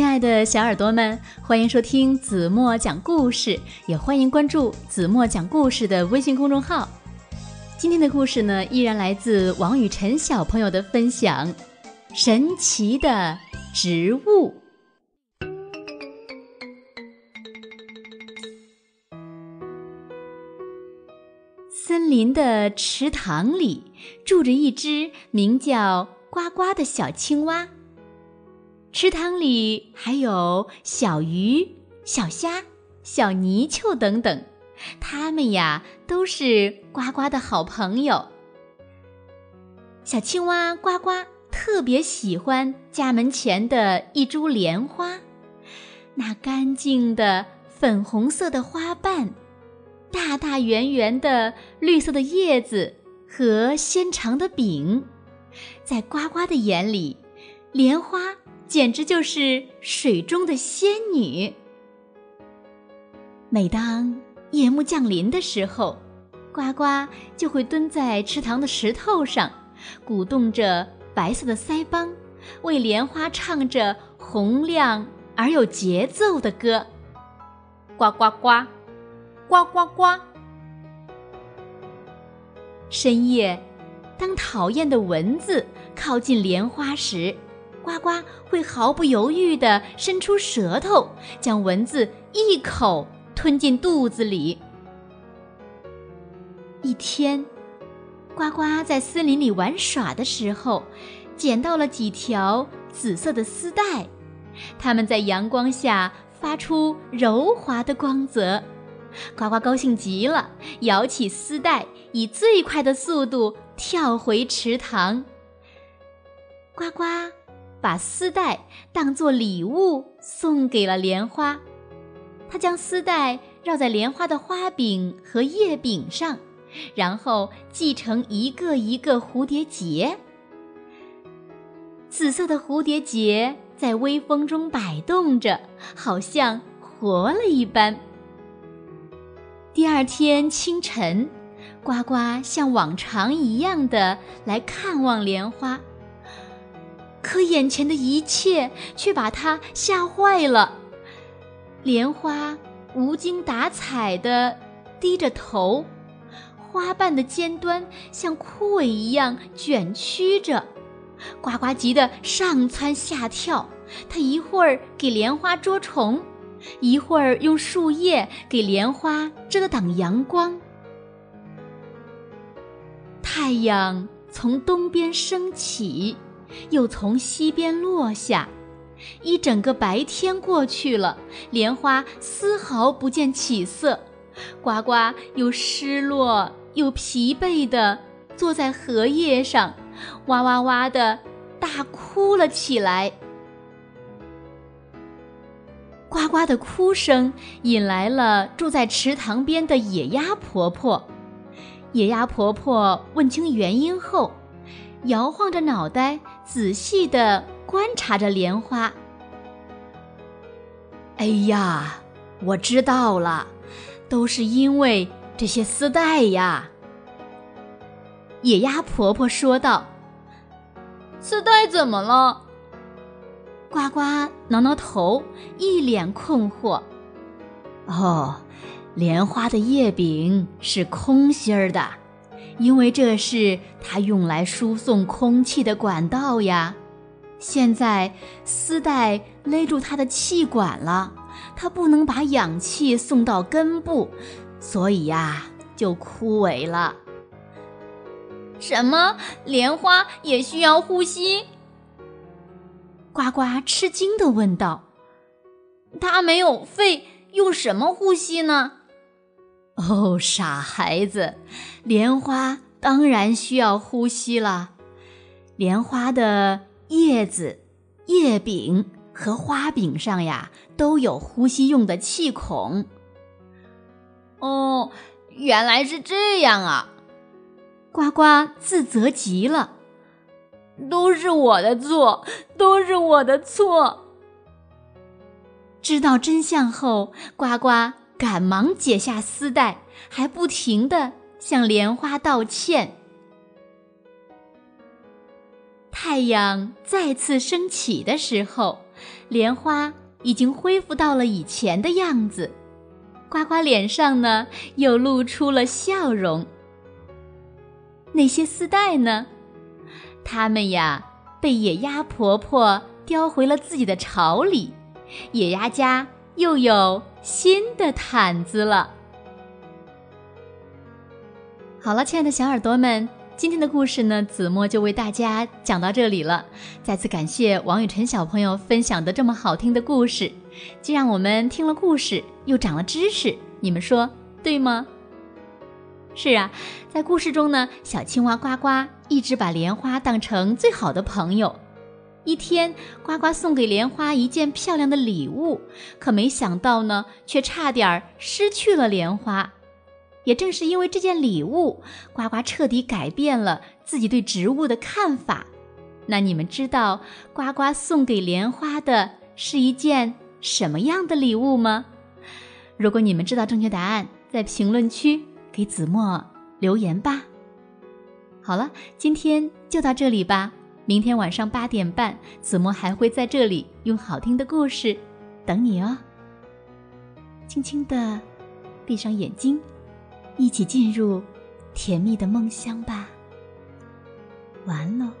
亲爱的小耳朵们，欢迎收听子墨讲故事，也欢迎关注子墨讲故事的微信公众号。今天的故事呢，依然来自王雨辰小朋友的分享，《神奇的植物》。森林的池塘里住着一只名叫呱呱的小青蛙。池塘里还有小鱼、小虾、小泥鳅等等，它们呀都是呱呱的好朋友。小青蛙呱呱特别喜欢家门前的一株莲花，那干净的粉红色的花瓣，大大圆圆的绿色的叶子和纤长的柄，在呱呱的眼里，莲花。简直就是水中的仙女。每当夜幕降临的时候，呱呱就会蹲在池塘的石头上，鼓动着白色的腮帮，为莲花唱着洪亮而有节奏的歌：呱呱呱，呱呱呱。深夜，当讨厌的蚊子靠近莲花时，呱呱会毫不犹豫地伸出舌头，将蚊子一口吞进肚子里。一天，呱呱在森林里玩耍的时候，捡到了几条紫色的丝带，它们在阳光下发出柔滑的光泽。呱呱高兴极了，摇起丝带，以最快的速度跳回池塘。呱呱。把丝带当作礼物送给了莲花，他将丝带绕在莲花的花柄和叶柄上，然后系成一个一个蝴蝶结。紫色的蝴蝶结在微风中摆动着，好像活了一般。第二天清晨，呱呱像往常一样的来看望莲花。可眼前的一切却把他吓坏了。莲花无精打采地低着头，花瓣的尖端像枯萎一样卷曲着。呱呱急得上蹿下跳，他一会儿给莲花捉虫，一会儿用树叶给莲花遮挡阳光。太阳从东边升起。又从西边落下，一整个白天过去了，莲花丝毫不见起色。呱呱又失落又疲惫地坐在荷叶上，哇哇哇地大哭了起来。呱呱的哭声引来了住在池塘边的野鸭婆婆。野鸭婆婆问清原因后。摇晃着脑袋，仔细地观察着莲花。哎呀，我知道了，都是因为这些丝带呀。野鸭婆婆说道：“丝带怎么了？”呱呱挠挠头，一脸困惑。哦，莲花的叶柄是空心儿的。因为这是它用来输送空气的管道呀，现在丝带勒住它的气管了，它不能把氧气送到根部，所以呀就枯萎了。什么？莲花也需要呼吸？呱呱吃惊地问道：“它没有肺，用什么呼吸呢？”哦，傻孩子，莲花当然需要呼吸了。莲花的叶子、叶柄和花柄上呀，都有呼吸用的气孔。哦，原来是这样啊！呱呱自责极了，都是我的错，都是我的错。知道真相后，呱呱。赶忙解下丝带，还不停地向莲花道歉。太阳再次升起的时候，莲花已经恢复到了以前的样子，呱呱脸上呢又露出了笑容。那些丝带呢？它们呀被野鸭婆婆叼回了自己的巢里，野鸭家又有新的毯子了。好了，亲爱的小耳朵们，今天的故事呢，子墨就为大家讲到这里了。再次感谢王雨晨小朋友分享的这么好听的故事，既让我们听了故事，又长了知识，你们说对吗？是啊，在故事中呢，小青蛙呱呱一直把莲花当成最好的朋友。一天，呱呱送给莲花一件漂亮的礼物，可没想到呢，却差点失去了莲花。也正是因为这件礼物，呱呱彻底改变了自己对植物的看法。那你们知道呱呱送给莲花的是一件什么样的礼物吗？如果你们知道正确答案，在评论区给子墨留言吧。好了，今天就到这里吧。明天晚上八点半，子墨还会在这里用好听的故事等你哦。轻轻的闭上眼睛。一起进入甜蜜的梦乡吧，完了。